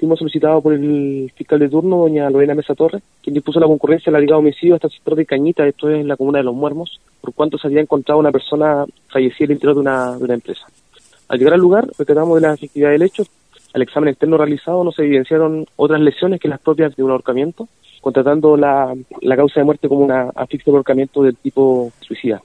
fuimos solicitados por el fiscal de turno, doña Lorena Mesa Torres, quien dispuso la concurrencia al de homicidio hasta el sector de Cañita, esto es en la comuna de Los Muermos, por cuanto se había encontrado una persona fallecida en el interior de una, de una empresa. Al llegar al lugar, recordamos de la efectividad del hecho. Al examen externo realizado no se evidenciaron otras lesiones que las propias de un ahorcamiento, contratando la, la causa de muerte como una asfixia por ahorcamiento del tipo suicida.